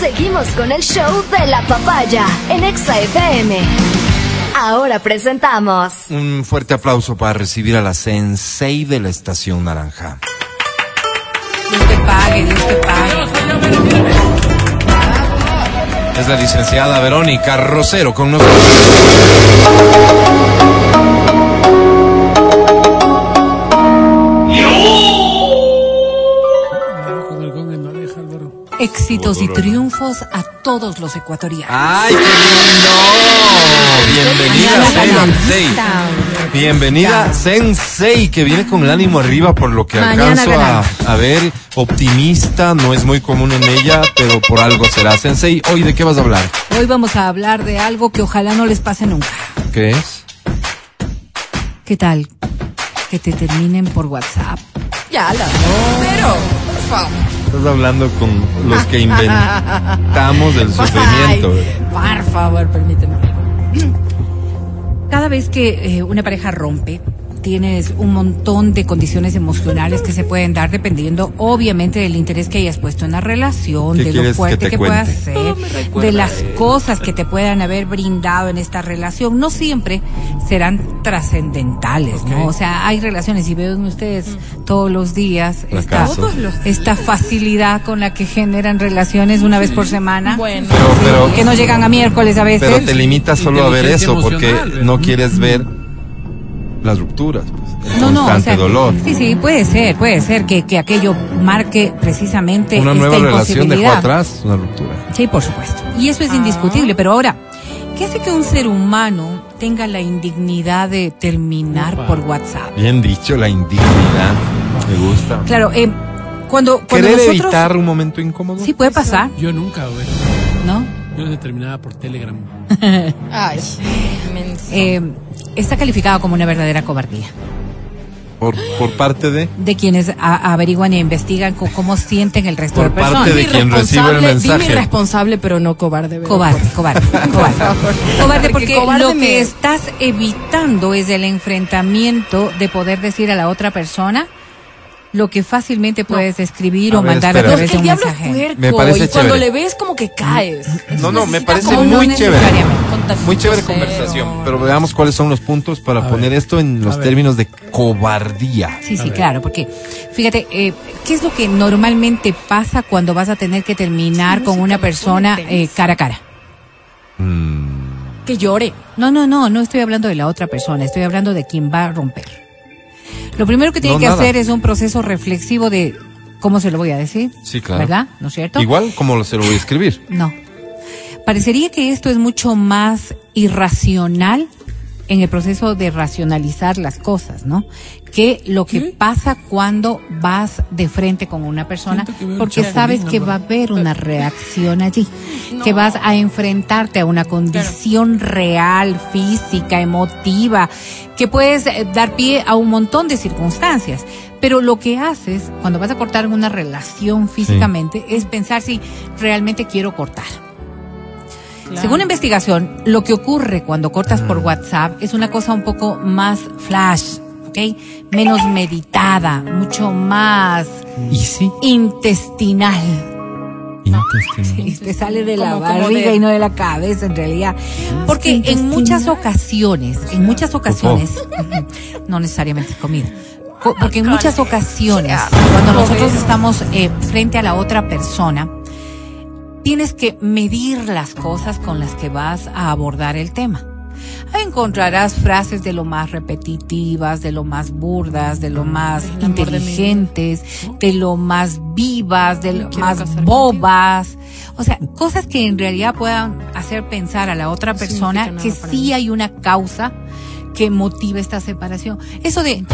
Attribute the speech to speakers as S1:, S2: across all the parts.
S1: Seguimos con el show de la papaya en Exa FM. Ahora presentamos.
S2: Un fuerte aplauso para recibir a la sensei de la estación naranja.
S3: Dios te pague, Dios te pague.
S2: Es la licenciada Verónica Rosero con nosotros.
S3: Éxitos y triunfos a todos los ecuatorianos.
S2: ¡Ay, qué lindo! Bienvenida, Sensei. Bienvenida, Sensei, que viene con el ánimo arriba por lo que
S3: Mañana
S2: alcanzo a, ver. Optimista, no es muy común en ella, pero por algo será. Sensei, hoy de qué vas a hablar?
S3: Hoy vamos a hablar de algo que ojalá no les pase nunca.
S2: ¿Qué es?
S3: ¿Qué tal? Que te terminen por WhatsApp.
S4: Ya la Pero, por favor.
S2: Estás hablando con los que inventamos el sufrimiento.
S3: Ay, por favor, permíteme. Cada vez que eh, una pareja rompe, tienes un montón de condiciones emocionales que se pueden dar dependiendo, obviamente, del interés que hayas puesto en la relación,
S2: ¿Qué
S3: de lo fuerte
S2: te
S3: que, pueda
S2: cuente?
S3: ser, de las cosas que te puedan haber brindado en esta relación. No siempre serán trascendentales, ¿no? O sea, hay relaciones, y ven ustedes todos los días esta, esta facilidad con la que generan relaciones una vez por semana.
S4: Bueno.
S2: Pero, pero,
S3: que no llegan a miércoles a veces.
S2: pero te limitas solo a ver eso porque no quieres ver las rupturas, pues, el
S3: no, no, o sea,
S2: dolor.
S3: Sí, sí, puede ser, puede ser que, que aquello marque precisamente
S2: Una
S3: esta
S2: nueva relación dejó atrás una ruptura.
S3: Sí, por supuesto. Y eso es indiscutible, pero ahora, ¿qué hace que un ser humano tenga la indignidad de terminar
S5: Upa.
S3: por WhatsApp?
S2: Bien dicho, la indignidad. Me gusta.
S3: Claro, eh, cuando, cuando
S2: Querer
S3: nosotros...
S2: evitar un momento incómodo.
S3: Sí, puede pasar,
S5: Yo nunca, güey.
S3: ¿no?
S5: Yo determinaba por Telegram.
S4: Ay.
S3: Eh, está calificado como una verdadera cobardía.
S2: Por, por parte de.
S3: de quienes a- averiguan e investigan co- cómo sienten el resto
S2: Por
S3: de personas.
S2: parte de quien recibe el
S4: dime
S2: mensaje.
S4: irresponsable, pero no cobarde. ¿verdad?
S3: Cobarde, cobarde, cobarde. Cobarde porque
S4: cobarde
S3: lo
S4: me-
S3: que estás evitando es el enfrentamiento de poder decir a la otra persona lo que fácilmente puedes escribir
S2: A
S3: o
S2: ver,
S3: mandar a
S2: espera.
S4: No,
S3: través
S4: es
S3: de
S4: que el
S3: un
S4: diablo es
S3: mensaje.
S4: puerco.
S2: Me parece
S4: y cuando
S2: chévere.
S4: le ves como que caes.
S2: No, no, me parece muy
S3: no
S2: chévere. Muy chévere
S4: cero.
S2: conversación. Pero veamos cuáles son los puntos para
S5: A
S2: poner
S5: ver.
S2: esto en los
S5: A ver.
S2: términos de cobardía.
S3: Sí, sí,
S5: ver.
S3: claro, porque fíjate, eh, ¿qué es lo que normalmente pasa cuando vas a tener que terminar con una persona eh, cara a cara?
S2: Mm,
S4: Que llore.
S3: No, no, no, no estoy hablando de la otra persona, estoy hablando de quien va a romper. Lo primero que tiene
S2: No,
S3: que
S2: nada.
S3: hacer es un proceso reflexivo de cómo se lo voy a decir.
S2: Sí, claro.
S3: ¿Verdad? ¿No es cierto?
S2: Igual como se lo voy a escribir.
S3: No. Parecería que esto es mucho más irracional en el proceso de racionalizar las cosas, ¿no? Que lo que
S4: ¿Qué?
S3: pasa cuando vas de frente con una persona, porque sabes que va a haber una reacción allí,
S4: No.
S3: que vas a enfrentarte a una condición real, física, emotiva, que puedes eh, dar pie a un montón de circunstancias. Pero lo que haces cuando vas a cortar una relación físicamente es pensar si realmente quiero cortar. Según investigación, lo que ocurre cuando cortas por WhatsApp es una cosa un poco más flash, ¿ok? Menos meditada, mucho más
S2: ¿Y sí?
S3: intestinal.
S2: Intestinal.
S3: Y te sale de la
S4: Como- como
S3: barriga
S4: de-
S3: y no de la cabeza en realidad. Porque en muchas ocasiones, en muchas ocasiones, no necesariamente es comida. Co- Porque en muchas ocasiones, cuando nosotros estamos eh, frente a la otra persona, tienes que medir las cosas con las que vas a abordar el tema. Ahí encontrarás frases de lo más repetitivas, de lo más burdas, de lo más
S4: El amor de mi vida.
S3: inteligentes, de lo más vivas, de lo más bobas. O sea, cosas que en realidad puedan hacer pensar a la otra persona que sí
S4: mí.
S3: hay una causa que motiva esta separación. Eso de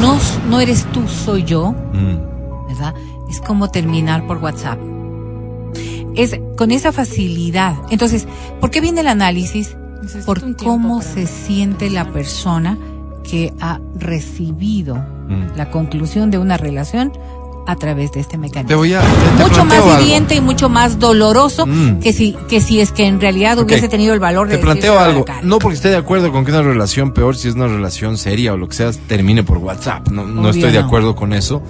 S3: no, no eres tú, soy yo,
S2: Mm.
S3: ¿verdad? Es como terminar por WhatsApp. Es con esa facilidad. Entonces, ¿por qué viene el análisis?
S4: Necesito
S3: Por cómo se
S4: mí.
S3: siente la persona que ha recibido
S2: Mm.
S3: la conclusión de una relación a través de este
S2: Te
S3: mecanismo.
S2: voy a. te- te
S3: Mucho más
S2: algo.
S3: hiriente y mucho más doloroso
S2: Mm.
S3: que si que si es que en realidad hubiese tenido el valor de
S2: Te planteo algo. No porque esté de acuerdo con que una relación peor, si es una relación seria o lo que sea, termine por WhatsApp. No, no estoy de
S3: no.
S2: acuerdo con eso.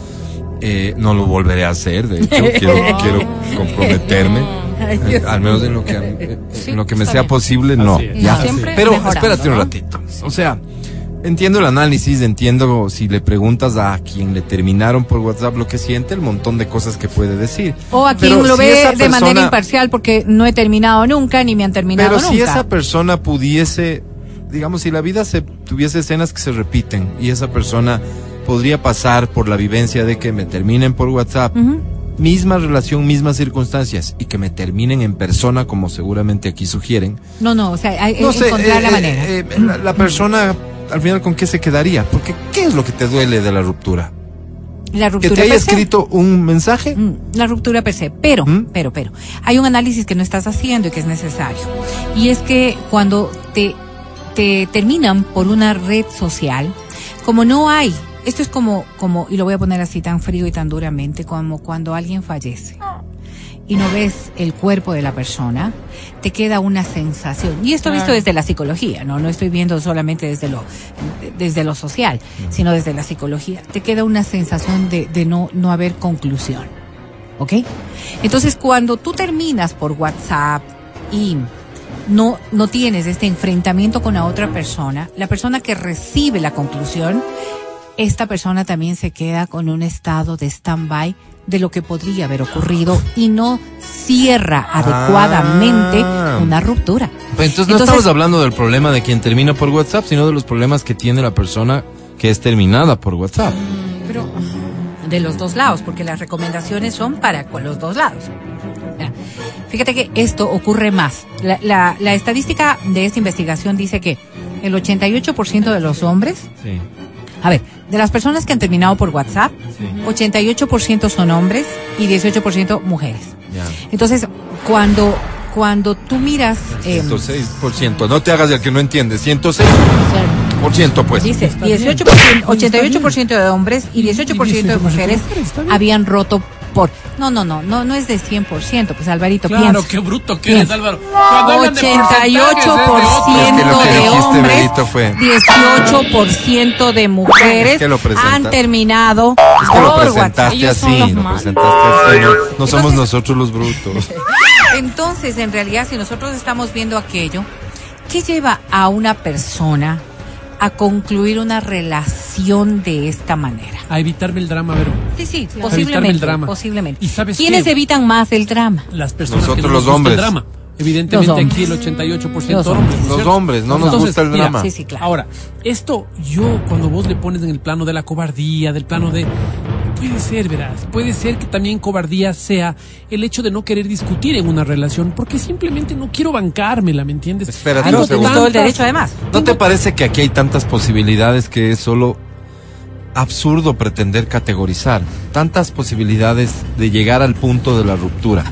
S2: Eh, no lo volveré a hacer, de hecho, quiero, quiero comprometerme. Eh, Al menos en lo que, eh, en lo que me sea
S4: bien.
S2: posible, no. Ya.
S4: Siempre
S2: Pero
S4: mejorando,
S2: espérate un ratito. O sea, entiendo el análisis, entiendo si le preguntas a quien le terminaron por WhatsApp lo que siente, el montón de cosas que puede decir.
S3: O a quien
S2: Pero
S3: lo
S2: si
S3: ve de manera imparcial porque no he terminado nunca ni me han terminado
S2: Pero
S3: nunca.
S2: si esa persona pudiese, digamos, si la vida se tuviese escenas que se repiten y esa persona podría pasar por la vivencia de que me terminen por WhatsApp,
S3: Ujú.
S2: misma relación, mismas circunstancias y que me terminen en persona, como seguramente aquí sugieren.
S3: No, no, o sea, hay,
S2: No sé,
S3: encontrar
S2: eh,
S3: la
S2: eh,
S3: manera.
S2: eh, la, la persona al final con qué se quedaría, porque ¿qué es lo que te duele de la ruptura?
S3: la
S2: Que
S3: ruptura
S2: te haya
S3: per se.
S2: escrito un mensaje.
S3: Mm, La ruptura per se, pero,
S2: ¿Mm?
S3: pero, pero, hay un análisis que no estás haciendo y que es necesario. Y es que cuando te, te terminan por una red social, como no hay, esto es como, como, y lo voy a poner así tan frío y tan duramente, como cuando alguien fallece y no ves el cuerpo de la persona, te queda una sensación. Y esto visto
S4: Claro.
S3: desde la psicología, no, no estoy viendo solamente desde lo, desde lo social, sino desde la psicología. Te queda una sensación de, de no, no haber conclusión. ¿Ok? Entonces, cuando tú terminas por WhatsApp y no, no tienes este enfrentamiento con la otra persona, la persona que recibe la conclusión, esta persona también se queda con un estado de stand-by de lo que podría haber ocurrido y no cierra adecuadamente
S2: Ah.
S3: una ruptura.
S2: Pues entonces no
S3: Entonces-
S2: estamos hablando del problema de quien termina por WhatsApp, sino de los problemas que tiene la persona que es terminada por WhatsApp.
S3: Pero de los dos lados, porque las recomendaciones son para con los dos lados. Fíjate que esto ocurre más. La, la- la estadística de esta investigación dice que el 88% de los hombres,
S2: Sí,
S3: a ver, de las personas que han terminado por WhatsApp,
S2: sí.
S3: 88% son hombres y 18% mujeres.
S2: Ya.
S3: Entonces, cuando, cuando tú miras... eh,
S2: 106%. No te hagas el que no entiende. 106%, pues.
S3: Dice,
S5: Está bien.
S3: 18%, 88% de hombres y 18% de mujeres habían roto por... No, no, no, no, no es de 100%, pues Alvarito,
S5: Claro,
S3: piensa.
S5: qué bruto que eres,
S3: Piensa.
S5: Álvaro. Cuando hablan de porcentajes, es de
S3: 88% de hombres,
S2: fue-
S3: 18% de mujeres
S2: Es que lo presenta-
S3: han terminado
S2: Es que lo
S3: por
S2: presentaste así,
S4: los
S2: lo
S4: malos.
S2: presentaste así. No, no somos nosotros los brutos.
S3: Entonces, en realidad, si nosotros estamos viendo aquello, ¿qué lleva a una persona a concluir una relación de esta manera?
S5: A evitarme el drama, Vero.
S3: Sí, sí,
S5: Evitarme
S3: posiblemente.
S5: el drama.
S3: Posiblemente.
S5: ¿Y sabes
S3: ¿Quiénes
S5: qué?
S3: evitan más el drama?
S5: Las personas
S2: Nosotros
S5: que no
S2: los
S5: nos
S2: hombres.
S5: el drama. Evidentemente
S3: Los
S5: aquí el
S3: hombres.
S5: 88%
S3: Los
S5: hombres.
S3: hombres.
S5: ¿no es
S2: Los
S5: cierto?
S2: hombres, no nos
S5: Entonces,
S2: gusta el
S5: mira,
S2: drama.
S3: Sí, sí, claro.
S5: Ahora, esto yo cuando vos le pones en el plano de la cobardía, del plano de... Puede ser, verás, puede ser que también cobardía sea el hecho de no querer discutir en una relación porque simplemente no quiero bancármela, ¿me entiendes?
S2: Espérate
S3: tienes
S2: segundo.
S3: todo el derecho además.
S2: ¿No te parece que aquí hay tantas posibilidades que es solo absurdo pretender categorizar? Tantas posibilidades de llegar al punto de la ruptura.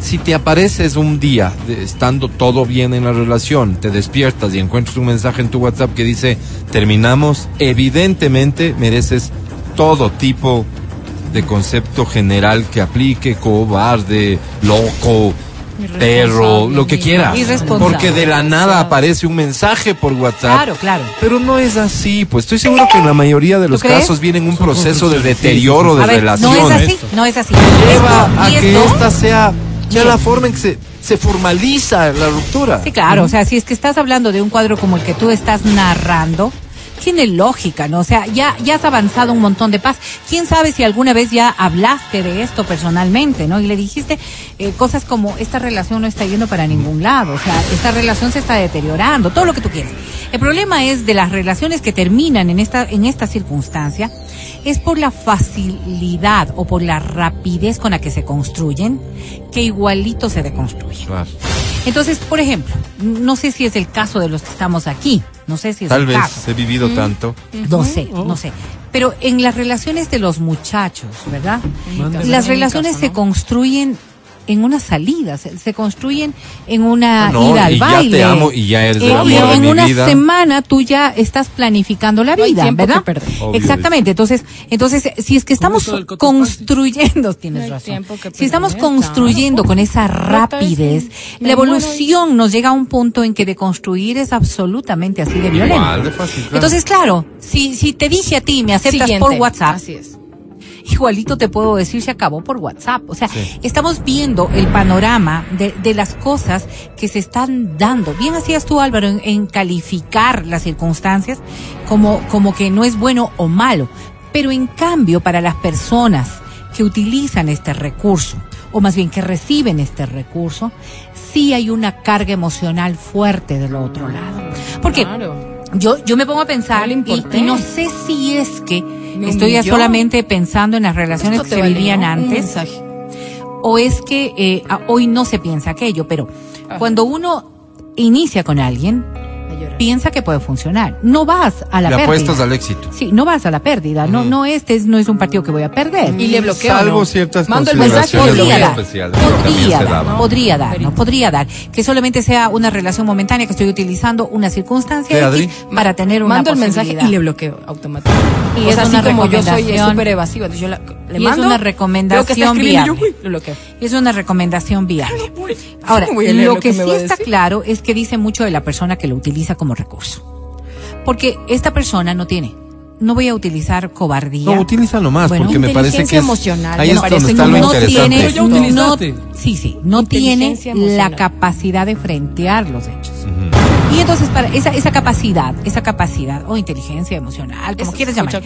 S2: Si te apareces un día de- estando todo bien en la relación, te despiertas y encuentras un mensaje en tu WhatsApp que dice terminamos, evidentemente mereces todo tipo de concepto general que aplique, cobarde, loco, perro, lo que quieras.
S3: Irresponsable.
S2: Porque de la nada aparece un mensaje por WhatsApp.
S3: Claro, claro.
S2: Pero no es así, pues estoy seguro que en la mayoría de los casos viene un proceso de deterioro de
S3: ver,
S2: relación.
S3: no es así, no es así.
S2: Lleva a que
S3: esto-
S2: esta sea, sea la forma en que se, se formaliza la ruptura.
S3: Sí, claro, o sea, si es que estás hablando de un cuadro como el que tú estás narrando, tiene lógica, ¿no? O sea, ya, ya has avanzado un montón de paz. ¿Quién sabe si alguna vez ya hablaste de esto personalmente, ¿no? Y le dijiste eh, cosas como, esta relación no está yendo para ningún lado, o sea, esta relación se está deteriorando, todo lo que tú quieras. El problema es de las relaciones que terminan en esta, en esta circunstancia, es por la facilidad o por la rapidez con la que se construyen, que igualito se deconstruyen.
S2: Claro.
S3: Entonces, por ejemplo, no sé si es el caso de los que estamos aquí, no sé si es
S2: Tal
S3: el
S2: vez
S3: caso,
S2: he vivido tanto.
S3: no sé,
S5: Oh.
S3: no sé, pero en las relaciones de los muchachos, ¿verdad? Las relaciones
S4: caso,
S3: se construyen en una salida, se, se construyen en una
S2: Ah, no,
S3: ida al
S2: y ya
S3: baile.
S2: te amo y ya eres el
S3: En-
S2: amor de
S3: en
S2: mi
S3: una
S2: vida.
S3: semana tú ya estás planificando la
S4: No
S3: vida, ¿verdad? Exactamente. Entonces, entonces, si es que estamos construyendo, tienes razón. Si estamos construyendo con esa rapidez, la evolución nos llega a un punto en que de construir es absolutamente así de violento.
S2: Igual de fácil, claro.
S3: Entonces, claro, si, si te dije a ti, me aceptas
S4: Siguiente.
S3: por WhatsApp,
S4: Así es.
S3: Igualito te puedo decir se acabó por WhatsApp. O sea,
S2: Sí.
S3: estamos viendo el panorama de, de las cosas que se están dando. Bien hacías tú, Álvaro, en, en calificar las circunstancias como, como que no es bueno o malo. Pero en cambio, para las personas que utilizan este recurso, o más bien que reciben este recurso, sí hay una carga emocional fuerte del otro lado. Porque
S4: Claro.
S3: yo, yo me pongo a pensar
S4: No
S3: y no sé si es que
S4: Me
S3: estoy ya
S4: humilló.
S3: solamente pensando en las relaciones que se
S4: valió
S3: vivían antes o es que eh, hoy no se piensa aquello, pero
S4: Ajá.
S3: cuando uno inicia con alguien. Piensa que puede funcionar. No vas a la
S2: Le
S3: pérdida.
S2: apuestas al éxito.
S3: Sí, no vas a la pérdida. No,
S2: Ujú.
S3: no este es, no es un partido que voy a perder.
S4: Y le bloqueo.
S2: Salvo
S4: ¿no?
S2: ciertas
S4: Mando el mensaje
S3: podría dar,
S2: que
S3: podría
S2: se
S3: dar,
S2: daban.
S3: podría dar,
S4: Verito.
S3: no podría dar, que solamente sea una relación momentánea que estoy utilizando una circunstancia. X para tener una
S4: Mando el mensaje y le bloqueo automáticamente.
S3: Y
S4: o
S3: es
S4: sea, así
S3: una
S4: como yo soy
S3: recomendación-
S4: súper evasiva, entonces yo la- le
S3: Y es una
S4: veo que está
S3: recomendación
S4: escribiendo
S3: viable.
S4: yo, uy, lo bloqueo.
S3: Es una recomendación viable. Ahora,
S4: Voy a leer
S3: lo
S4: lo
S3: que, sí está claro es que dice mucho de la persona que lo utiliza como recurso. Porque esta persona no tiene. No voy a utilizar cobardía.
S2: No, utilízalo más,
S3: Bueno,
S2: porque me parece que es,
S4: emocional,
S2: ahí
S4: me
S2: es donde está lo
S3: no
S2: interesante.
S3: tiene, no- sí, sí, no tiene la capacidad de frentear los hechos.
S2: Ujú.
S3: Y entonces para esa esa capacidad, esa capacidad o inteligencia emocional, como
S4: Eso
S3: quieras llamar.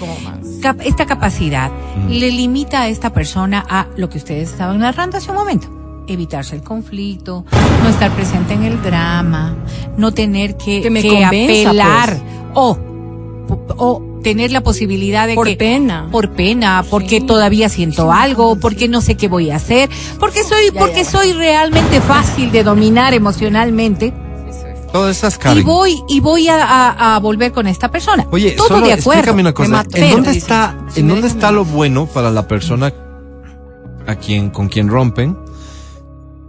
S3: cap- esta capacidad le limita a esta persona a lo que ustedes estaban narrando hace un momento. Evitarse el conflicto, no estar presente en el drama, no tener que,
S4: Que me
S3: que
S4: convenza,
S3: apelar
S4: pues.
S3: o, o tener la posibilidad de
S4: Por
S3: que
S4: pena.
S3: por pena, porque
S4: Sí.
S3: todavía siento
S4: Sí,
S3: algo,
S4: sí.
S3: porque no sé qué voy a hacer, porque soy
S4: Ya,
S3: porque
S4: ya,
S3: soy realmente fácil de dominar emocionalmente
S2: Todas esas
S3: y
S2: caras.
S3: voy y voy a, a- a volver con esta persona.
S2: Oye,
S3: todo
S2: solo
S3: de acuerdo.
S2: explícame una cosa. ¿En dónde está,
S4: Si
S2: en dónde está lo bueno para la persona a quien, con quien rompen?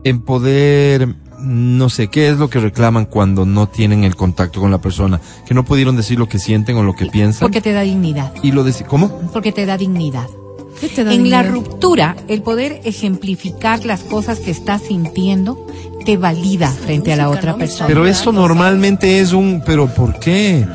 S2: En poder, no sé, ¿qué es lo que reclaman cuando no tienen el contacto con la persona? Que no pudieron decir lo que sienten o lo que piensan.
S3: Porque te da dignidad.
S2: Y lo deci- ¿Cómo?
S3: Porque te da dignidad.
S4: ¿Qué te da
S3: En la ruptura, el poder ejemplificar las cosas que estás sintiendo te valida frente a la otra persona.
S2: Pero esto normalmente es un, pero ¿por qué?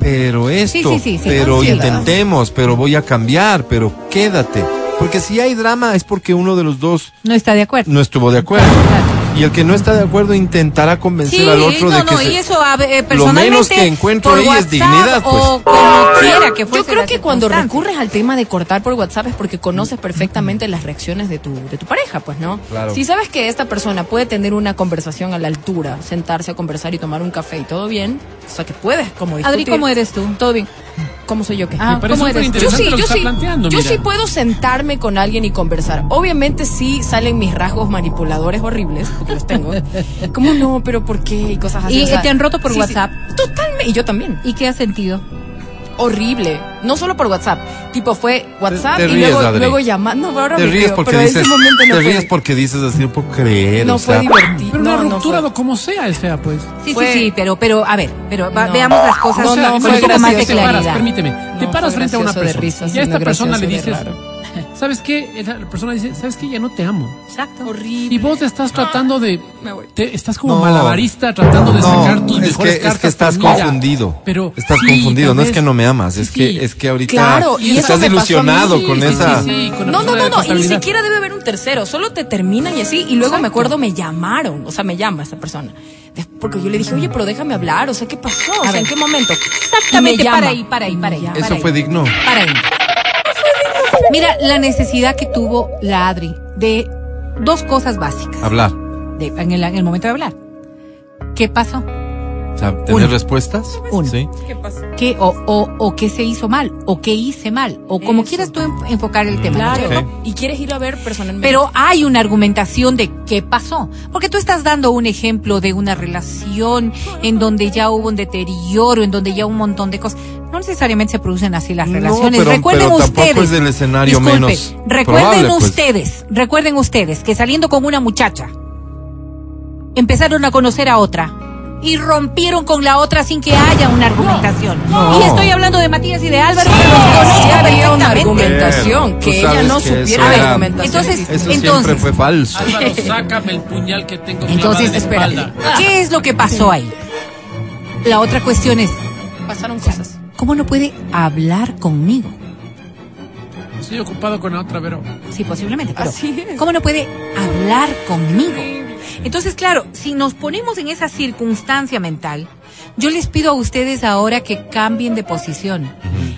S2: Pero esto,
S3: Sí, sí, sí, sí.
S2: pero intentemos, pero voy a cambiar, pero quédate. Porque si hay drama es porque uno de los dos
S3: no está de acuerdo.
S2: no estuvo de acuerdo.
S3: Claro.
S2: Y el que no está de acuerdo intentará convencer
S3: Sí,
S2: al otro
S3: no,
S2: de que
S3: no,
S2: se-
S3: y eso eh,
S2: lo menos que encuentro ahí es dignidad, pues.
S3: o como quiera que fuese
S4: Yo creo que cuando recurres al tema de cortar por WhatsApp es porque conoces perfectamente las reacciones de tu, de tu pareja, pues, ¿no?
S2: Claro.
S4: Si sabes que esta persona puede tener una conversación a la altura, sentarse a conversar y tomar un café y todo bien, o sea que puedes como discutir.
S3: Adri, ¿cómo eres tú?
S4: Todo bien. ¿Cómo soy yo qué?
S3: Ah, ¿cómo eres tú?
S4: Yo sí, yo sí, yo
S5: mira.
S4: sí puedo sentarme con alguien y conversar. Obviamente sí salen mis rasgos manipuladores horribles, porque los tengo. ¿Cómo no? ¿Pero por qué? Y cosas así.
S3: ¿Y
S4: o sea,
S3: te han roto por
S4: sí, sí.
S3: WhatsApp?
S4: Totalmente. Y yo también.
S3: ¿Y qué has sentido?
S4: Horrible. No solo por WhatsApp. Tipo, fue WhatsApp
S2: te
S4: y
S2: ríes,
S4: luego, luego llamando. No, pero ahora
S2: te
S4: me
S2: ríes
S4: río,
S2: porque
S4: pero en
S2: dices,
S4: ese momento no
S2: te
S4: fue,
S2: ríes porque dices así, no puedo creer,
S4: no
S2: o
S4: fue
S2: sea,
S4: divertido.
S5: Pero
S4: no,
S5: una
S4: no
S5: ruptura
S4: fue.
S5: como sea es fea, pues.
S3: Sí,
S4: Fue-
S3: sí, sí, pero, pero a ver, pero va-
S4: No.
S3: veamos las cosas
S4: No,
S3: con
S4: no,
S3: un poco más de
S5: te paras,
S3: claridad.
S5: permíteme, te
S4: No,
S5: paras frente a una persona
S4: risa,
S5: y a esta persona le dices,
S4: raro.
S5: ¿Sabes qué? La persona dice, ¿sabes qué? Ya no te amo.
S3: Exacto.
S4: Horrible.
S5: Y vos estás tratando de,
S4: Me voy.
S5: te- estás como
S2: No.
S5: malabarista tratando de
S2: No,
S5: sacar tus
S2: es
S5: mejores
S2: que, es
S5: cartas.
S2: que estás confundido.
S5: Pero
S2: estás
S5: sí,
S2: confundido, no es que no me amas, es que
S5: sí.
S2: es que ahorita
S4: Claro, y eso
S2: estás
S4: mí.
S2: ilusionado con
S4: sí,
S2: esa
S5: sí, sí, con la
S4: No, no, no, no, y ni siquiera debe haber un tercero, solo te terminan y así, y luego me acuerdo me llamaron, o sea, me llama esta persona. Porque yo le dije, oye, pero déjame hablar, o sea, ¿qué pasó? O sea, ¿en qué momento?
S3: Exactamente, para ahí, para ahí, para ahí. Para
S2: Eso
S3: ahí.
S2: fue digno.
S3: Para ahí. Mira, la necesidad que tuvo la Adri de dos cosas básicas
S2: Hablar.
S3: de- en, el, en el momento de hablar. ¿Qué pasó?
S2: O sea, tener
S3: Uno.
S2: respuestas.
S3: Uno.
S2: Sí.
S4: ¿Qué pasó?
S3: ¿Qué, o, o, o qué se hizo mal? ¿O qué hice mal? O como
S4: Eso.
S3: quieras tú en- enfocar el tema.
S4: Claro, y quieres ir a ver personalmente.
S3: Pero hay una argumentación de qué pasó. Porque tú estás dando un ejemplo de una relación en donde ya hubo un deterioro, en donde ya un montón de cosas. No necesariamente se producen así las
S2: No,
S3: relaciones.
S2: pero-
S3: recuerden
S2: pero
S3: ustedes.
S2: es el escenario
S3: disculpe,
S2: menos
S3: Recuerden
S2: probable, pues.
S3: ustedes, recuerden ustedes que saliendo con una muchacha, empezaron a conocer a otra. Y rompieron con la otra sin que haya una argumentación.
S2: no.
S3: Y estoy hablando de Matías y de Álvaro.
S4: Sí,
S3: que los
S4: había una argumentación, que ella no
S2: que
S4: supiera
S2: era-
S4: la argumentación.
S3: Entonces,
S2: Eso
S3: Entonces-
S2: siempre fue falso.
S5: Álvaro, sácame el puñal que tengo
S3: Entonces,
S5: en la
S3: espera. ¿qué es lo que pasó ahí? La otra cuestión es,
S4: pasaron cosas.
S3: ¿Cómo no puede hablar conmigo?
S5: Estoy ocupado con la otra, pero
S3: Sí, posiblemente, pero
S4: Así es.
S3: ¿cómo no puede hablar conmigo? Entonces, claro, si nos ponemos en esa circunstancia mental, yo les pido a ustedes ahora que cambien de posición.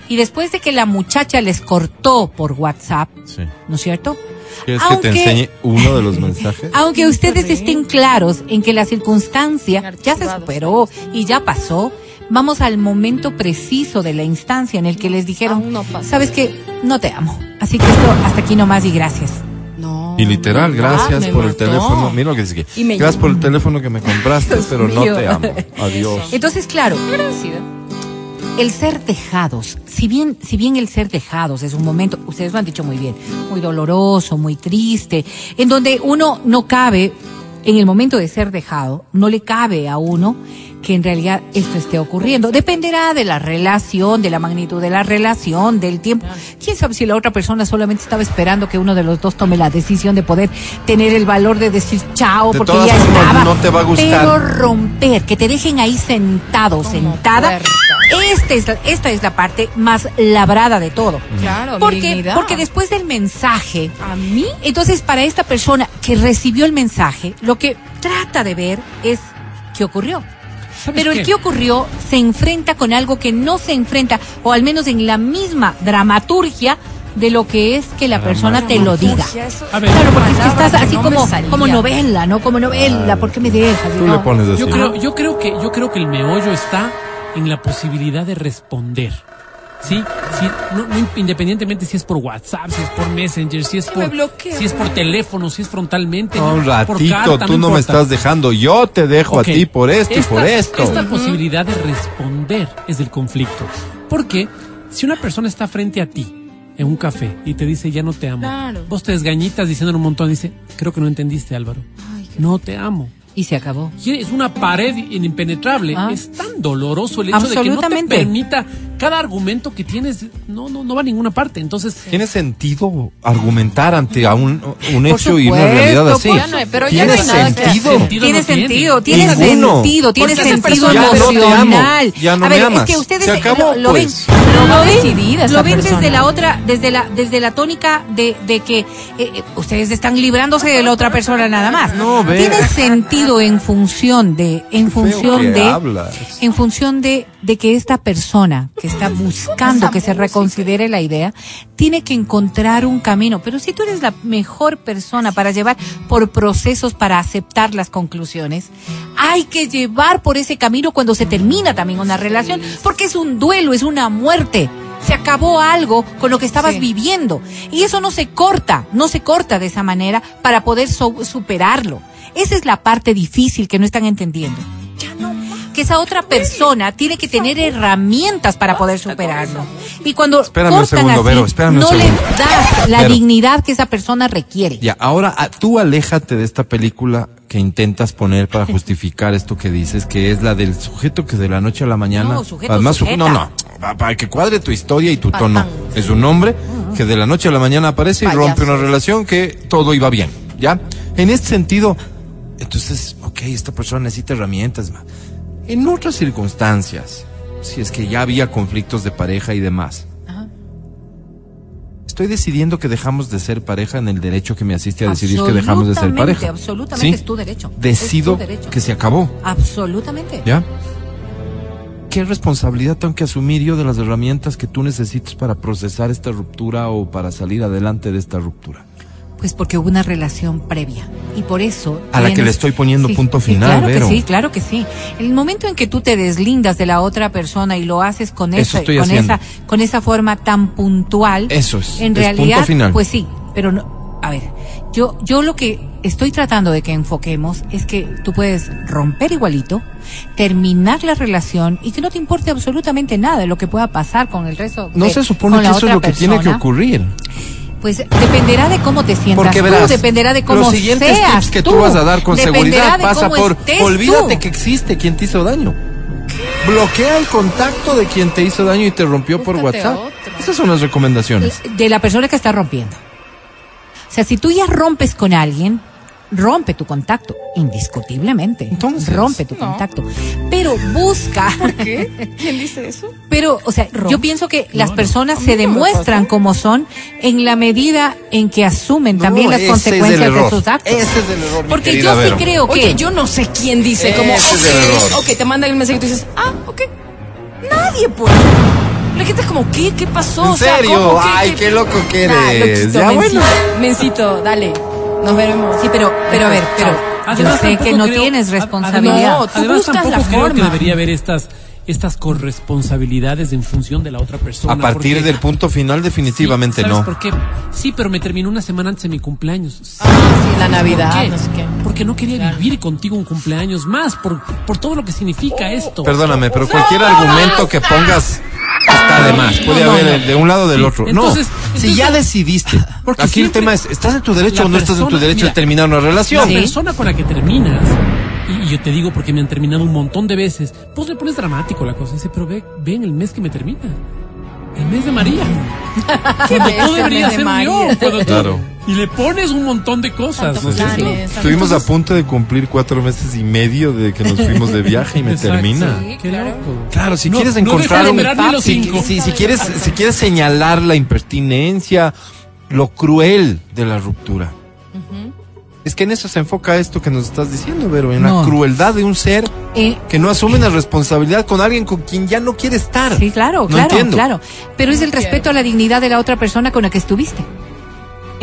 S3: Y después de que la muchacha les cortó por WhatsApp,
S2: Sí.
S3: ¿no es cierto?
S2: ¿Quieres que
S3: Aunque-
S2: te enseñe uno de los mensajes?
S3: Aunque ustedes estén claros en que la circunstancia ya se superó y ya pasó, vamos al momento preciso de la instancia en el que les dijeron,
S4: no
S3: sabes que no te amo. Así que esto hasta aquí nomás y gracias.
S4: No.
S2: Y literal, gracias
S4: Ah,
S2: por el teléfono. Mira lo que dice aquí.
S4: Y me-
S2: Gracias por el teléfono que me compraste,
S3: Dios
S2: pero no te amo. Adiós.
S3: Entonces, claro,
S4: Agradecida.
S3: el ser dejados, si bien, si bien el ser dejados es un momento, ustedes lo han dicho muy bien, muy doloroso, muy triste, en donde uno no cabe, en el momento de ser dejado, no le cabe a uno que en realidad esto esté ocurriendo. Dependerá de la relación, de la magnitud de la relación, del tiempo. ¿Quién sabe si la otra persona solamente estaba esperando que uno de los dos tome la decisión de poder tener el valor de decir chao
S2: De
S3: porque ya estaba?
S2: no te va a gustar.
S3: Pero romper, que te dejen ahí sentado, sentada.
S4: puerta.
S3: Esta es, la, esta es la parte más labrada de todo.
S4: Claro,
S3: Porque, porque después del mensaje,
S4: A mí.
S3: entonces para esta persona que recibió el mensaje, lo que trata de ver es qué ocurrió.
S5: ¿sabes
S3: Pero
S5: qué?
S3: el que ocurrió se enfrenta con algo que no se enfrenta, o al menos en la misma dramaturgia de lo que es que la persona te lo diga.
S4: Eso-
S5: A ver,
S3: Claro, porque es que estás
S4: que
S3: así como, como novela, ¿no? Como novela, ¿por qué me dejas?
S2: Tú
S3: No.
S2: le pones así.
S5: Yo creo, yo creo que, yo creo que el meollo está en la posibilidad de responder. ¿Sí? Sí, no- no, independientemente si es por WhatsApp, si es por Messenger, si es por,
S4: bloquee.
S5: si es por teléfono, si es frontalmente.
S2: No, un
S5: por
S2: ratito,
S5: carta,
S2: tú
S5: no
S2: no me estás dejando. Yo te dejo a ti por esto y por esto.
S5: Esta posibilidad de responder es del conflicto. Porque si una persona está frente a ti en un café y te dice ya no te amo,
S4: Claro.
S5: vos te desgañitas diciendo un montón, dice, creo que no entendiste Álvaro,
S4: Ay,
S5: no te amo.
S3: Y se acabó.
S5: Y es una pared impenetrable.
S3: Ah.
S5: Es tan doloroso el hecho de que no te permita cada argumento que tienes, no, no, no va a ninguna parte. Entonces,
S2: ¿Tiene sentido argumentar ante a un, hecho y una realidad
S3: por-
S2: así?
S4: Ya no hay- pero ya
S2: ¿Tiene
S4: no hay nada que
S2: sentido?
S5: hacer. Sentido
S3: Tiene
S5: no tiene.
S3: sentido, tiene
S2: Ninguno.
S3: sentido, tiene sentido
S4: persona-
S2: Ya no te amo,
S3: emocional.
S2: ya no
S3: a
S2: me
S3: ver,
S2: amas.
S3: es que ustedes
S2: Se acabó,
S3: lo, lo
S2: pues.
S3: ven,
S4: No
S3: lo ven,
S4: decidida
S3: lo
S4: esa
S3: ven desde la otra, desde la, desde la tónica de, de que eh, eh, ustedes están librándose de la otra persona nada más.
S2: No, ve.
S3: Tiene sentido en función de, en función de,
S2: hablas.
S3: en función de, de que esta persona que está buscando que se reconsidere la idea, tiene que encontrar un camino. Pero si tú eres la mejor persona para llevar por procesos para aceptar las conclusiones, hay que llevar por ese camino cuando se termina también una relación, porque es un duelo, es una muerte. Se acabó algo con lo que estabas
S4: Sí.
S3: viviendo. Y eso no se corta, no se corta de esa manera para poder so- superarlo. Esa es la parte difícil que no están entendiendo que esa otra persona tiene que tener herramientas para poder superarlo. Y cuando
S2: Espérame un
S3: cortan
S2: segundo,
S3: así,
S2: Vero, espérame un
S3: no le
S2: segundo.
S3: das la
S2: Vero.
S3: dignidad que esa persona requiere.
S2: Ya, ahora ah, tú aléjate de esta película que intentas poner para justificar esto que dices, que es la del sujeto que de la noche a la mañana.
S3: No, sujeto,
S2: además, su-
S3: sujeta.
S2: no, no, pa- para que cuadre tu historia y tu
S4: Patán.
S2: tono. Es un hombre que de la noche a la mañana aparece y
S4: Payaso.
S2: rompe una relación que todo iba bien. ¿Ya? En este sentido, entonces, ok, esta persona necesita herramientas. ma. En otras circunstancias, si es que ya había conflictos de pareja y demás. Estoy decidiendo que dejamos de ser pareja en el derecho que me asiste a decidir que dejamos de ser pareja.
S3: absolutamente,
S2: ¿Sí?
S3: es tu derecho.
S2: Decido
S3: tu derecho.
S2: que se acabó.
S3: Absolutamente.
S2: ¿Ya? ¿Qué responsabilidad tengo que asumir yo de las herramientas que tú necesitas para procesar esta ruptura o para salir adelante de esta ruptura?
S3: Pues porque hubo una relación previa. Y por eso.
S2: A la que le estoy poniendo punto final,
S3: Claro
S2: Vero.
S3: que sí, claro que sí. El momento en que tú te deslindas de la otra persona y lo haces con,
S2: Eso
S3: esa, con,
S2: haciendo.
S3: esa, con esa forma tan puntual.
S2: Eso es,
S3: En
S2: es
S3: realidad,
S2: punto final.
S3: pues sí. Pero no. A ver, yo, yo lo que estoy tratando de que enfoquemos es que tú puedes romper igualito, terminar la relación y que no te importe absolutamente nada de lo que pueda pasar con el resto.
S2: No
S3: de-
S2: se supone que eso es lo que tiene que ocurrir.
S3: Pues dependerá de cómo te sientas
S2: Porque
S3: tú,
S2: verás,
S3: dependerá de cómo
S2: los siguientes
S3: seas
S2: tips que
S3: tú,
S2: tú vas a dar con seguridad pasa por olvídate
S3: tú.
S2: que existe quien te hizo daño. Bloquea el contacto de quien te hizo daño y te rompió por WhatsApp.
S4: otro.
S2: Esas son las recomendaciones.
S3: de la persona que está rompiendo. O sea, si tú ya rompes con alguien, rompe tu contacto, indiscutiblemente.
S2: Entonces.
S3: rompe tu
S4: No.
S3: contacto. Pero busca.
S4: ¿Qué? ¿Quién dice eso?
S3: Pero, o sea,
S4: Rom-
S3: yo pienso que las personas se demuestran como son en la medida en que asumen
S2: No,
S3: también las consecuencias de sus actos.
S2: Ese es el error,
S3: Porque yo sí
S2: Vero.
S3: creo que
S4: Oye, yo no sé quién dice
S2: Ese
S4: como,
S2: es el
S4: ok,
S2: error.
S4: ok, te mandan el mensaje y tú dices, ah, ok. Nadie, pues. La gente es como, ¿qué? ¿Qué pasó?
S2: ¿En
S4: O sea,
S2: serio?
S4: ¿cómo? ¿Qué-
S2: Ay, qué loco que
S4: Nah,
S2: eres.
S4: loquito,
S2: Ya,
S4: mencito,
S2: bueno.
S4: mencito, dale. Nos veremos.
S3: Sí, pero, pero a ver, pero yo
S5: Además,
S3: sé que no
S5: creo-
S3: tienes
S5: ad-
S3: responsabilidad.
S4: No, tú
S5: además,
S4: buscas
S5: tampoco
S4: la
S5: creo que debería haber estas estas corresponsabilidades en función de la otra persona.
S2: A partir
S5: porque-
S2: del punto final, definitivamente
S5: ¿sabes
S2: no.
S5: por qué? Sí, pero me terminó una semana antes de mi cumpleaños. Sí,
S4: Ah, sí, la
S5: ¿por
S4: Navidad,
S5: qué?
S4: no sé qué.
S5: Porque no quería vivir contigo un cumpleaños más, por, por todo lo que significa esto.
S2: Perdóname, pero cualquier argumento que pongas está de más. Puede
S5: No,
S2: haber
S5: no.
S2: de un lado o del
S5: Sí,
S2: otro.
S5: entonces-
S2: no, si ya decidiste.
S5: Porque
S2: Aquí el tema es, ¿estás en tu derecho
S5: La
S2: o no estás en tu derecho
S5: mira,
S2: de terminar una
S5: La
S2: relación?
S3: Sí.
S5: persona con la que terminas, y, y yo te digo porque me han terminado un montón de veces, vos le pones dramático la cosa. Dice, pero ve, ven el mes que me termina. El mes de María. Cuando todo
S4: el
S5: debería
S4: mes de
S5: ser
S4: María?
S5: yo. cuando tú-
S2: Claro.
S5: Y le pones un montón de cosas. ¿no
S4: planes,
S2: Estuvimos a punto de cumplir cuatro meses y medio de que nos fuimos de viaje y me
S5: Exacto.
S2: termina.
S4: Sí,
S5: Qué
S4: claro.
S5: loco.
S2: Claro, si
S5: No-
S2: quieres encontrar
S5: de
S2: un
S5: los
S2: si,
S5: cinco.
S2: si- si quieres si quieres señalar la impertinencia, lo cruel de la ruptura. Es que en eso se enfoca esto que nos estás diciendo, Vero, en
S3: No.
S2: la crueldad de un ser
S3: Eh,
S2: que no asume la responsabilidad con alguien con quien ya no quiere estar.
S3: Sí, claro,
S2: No
S3: claro,
S2: entiendo.
S3: claro. Pero es el respeto a la dignidad de la otra persona con la que estuviste.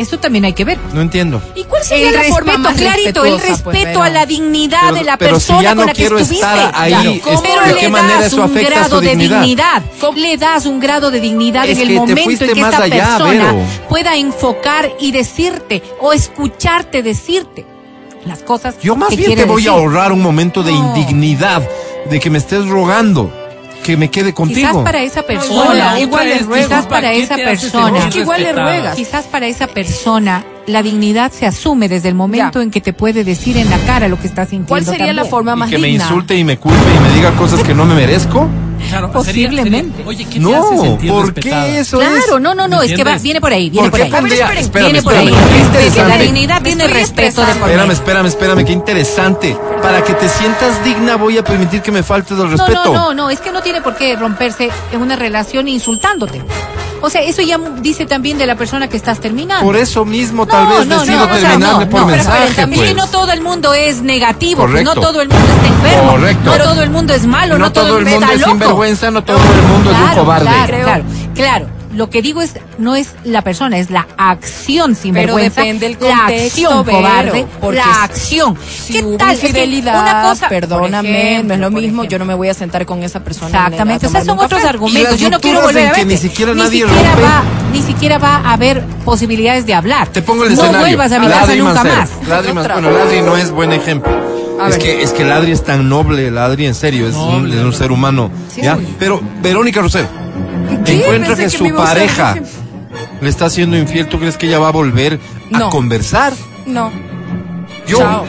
S3: Eso también hay que ver.
S2: No entiendo.
S4: ¿Y cuál sería
S3: El
S4: la forma
S3: respeto,
S4: más
S3: clarito, el
S4: respetuosa, pues,
S3: respeto
S4: Vero?
S3: a la dignidad
S2: Pero-
S3: de la
S2: pero si
S3: persona
S2: ya no
S3: con la que
S2: quiero
S3: estuviste.
S2: estar ahí,
S3: Claro.
S2: es-
S3: Pero
S2: ¿de
S3: le
S2: qué manera
S3: das
S2: eso
S3: un
S2: afecta a
S3: grado
S2: su
S3: de
S2: dignidad?
S3: dignidad. Le das un grado de dignidad
S2: Es
S3: en el
S2: que
S3: momento en que esta
S2: allá,
S3: persona
S2: Vero.
S3: pueda enfocar y decirte o escucharte decirte las cosas
S2: Yo más
S3: que
S2: bien te voy a
S3: decir.
S2: ahorrar un momento de
S3: No.
S2: indignidad, de que me estés rogando que me quede
S3: Quizás
S2: contigo.
S3: para esa persona, igual le ruegas
S5: disculpa,
S3: para
S5: ¿qué
S3: esa persona.
S5: sentir
S4: Es que igual le ruegas.
S3: Quizás para esa persona la dignidad se asume desde el momento
S4: Ya.
S3: en que te puede decir en la cara lo que está sintiendo.
S4: ¿Cuál sería la
S3: también.
S4: forma
S2: y
S4: más
S2: que me insulte y me culpe y me diga cosas que no me merezco.
S5: Claro,
S3: Posiblemente.
S5: sería- oye, ¿qué te hace
S2: No,
S5: sentir
S2: ¿por
S5: respetada?
S2: qué eso es?
S3: Claro, no, no, no, es que va, viene por ahí, viene
S2: ¿Por
S3: por, ahí.
S2: pondría- espérame,
S3: viene por
S2: espérame,
S3: ahí.
S2: qué
S3: Porque la dignidad tiene respeto de por
S2: Espérame, espérame, espérame, qué interesante. Para que te sientas digna voy a permitir que me faltes el
S3: No,
S2: respeto.
S3: no, no, no, es que no tiene por qué romperse en una relación insultándote. O sea, eso ya dice también de la persona que estás terminando.
S2: Por eso mismo tal
S3: No,
S2: vez
S3: no,
S2: decido
S3: no, o sea,
S2: terminarle
S3: no,
S2: por
S3: no, pero
S2: mensaje,
S3: esperen, también
S2: pues.
S3: no todo el mundo es negativo, pues,
S2: Correcto.
S3: no todo el mundo está enfermo,
S2: Correcto.
S3: no todo el mundo es malo, no,
S2: no todo el mundo es
S3: loco.
S2: sinvergüenza, no todo el mundo es un
S3: Claro,
S2: cobarde.
S3: Claro, claro, claro. Lo que digo es, no es la persona, es la acción sinvergüenza.
S4: depende el
S3: la
S4: contexto,
S3: acción
S4: Vero,
S3: cobarde, la acción.
S4: Si
S3: ¿Qué
S4: hubo
S3: tal? Es que
S4: infidelidad,
S3: una cosa,
S4: perdóname,
S3: ejemplo,
S4: no es lo mismo,
S3: ejemplo.
S4: yo no me voy a sentar con esa persona.
S3: Exactamente, o sea, son otros argumentos. Yo no quiero volver a verte.
S2: ni siquiera
S3: ni va, ni siquiera va a haber posibilidades de hablar.
S2: Te pongo el
S3: no
S2: escenario.
S3: vuelvas a mi casa
S2: Ladri
S3: nunca más.
S2: Ladri Man-
S4: Otra.
S2: bueno, Ladri no es buen ejemplo.
S4: A
S2: Es
S4: ver.
S2: que, es que Ladri es tan noble, Ladri en serio, es, un, ser humano.
S4: Sí,
S2: ¿ya?
S4: sí.
S2: Pero Verónica Rosero. Encuentra
S4: Pensé
S2: que,
S4: que
S2: su
S4: a de
S2: pareja le está haciendo infiel. ¿Tú crees que ella va a volver a
S4: No.
S2: conversar?
S4: No.
S2: Yo.
S4: Chao.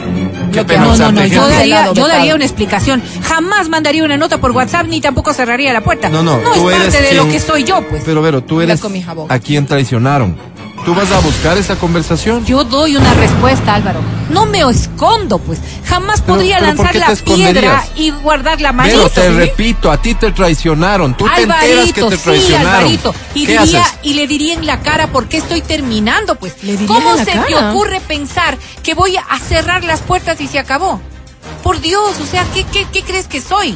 S2: Qué pena
S3: No, no, no, yo daría, yo daría una explicación. Jamás mandaría una nota por WhatsApp ni tampoco cerraría la puerta.
S2: No, no,
S3: no
S2: tú
S3: es
S2: eres
S3: parte de
S2: quien-
S3: lo que soy yo, pues.
S2: Pero Vero, tú eres
S4: con mi jabón.
S2: a quien traicionaron. ¿Tú vas a buscar esa conversación?
S3: Yo doy una respuesta, Álvaro. No me escondo, pues. Jamás
S2: Pero-
S3: podría
S2: pero ¿por
S3: lanzar la piedra y guardar la manito.
S2: Pero te
S3: ¿sí?
S2: repito, a ti te traicionaron. Tú te enteras que
S3: Alvarito,
S2: te
S3: sí,
S2: traicionaron.
S3: Alvarito. Y,
S2: ¿Qué
S3: diría,
S2: haces?
S3: y le diría en la cara por qué estoy terminando, pues.
S4: Le
S3: ¿Cómo
S4: en la
S3: se te ocurre pensar que voy a cerrar las puertas y se acabó? Por Dios, o sea, ¿qué, qué, qué crees que soy?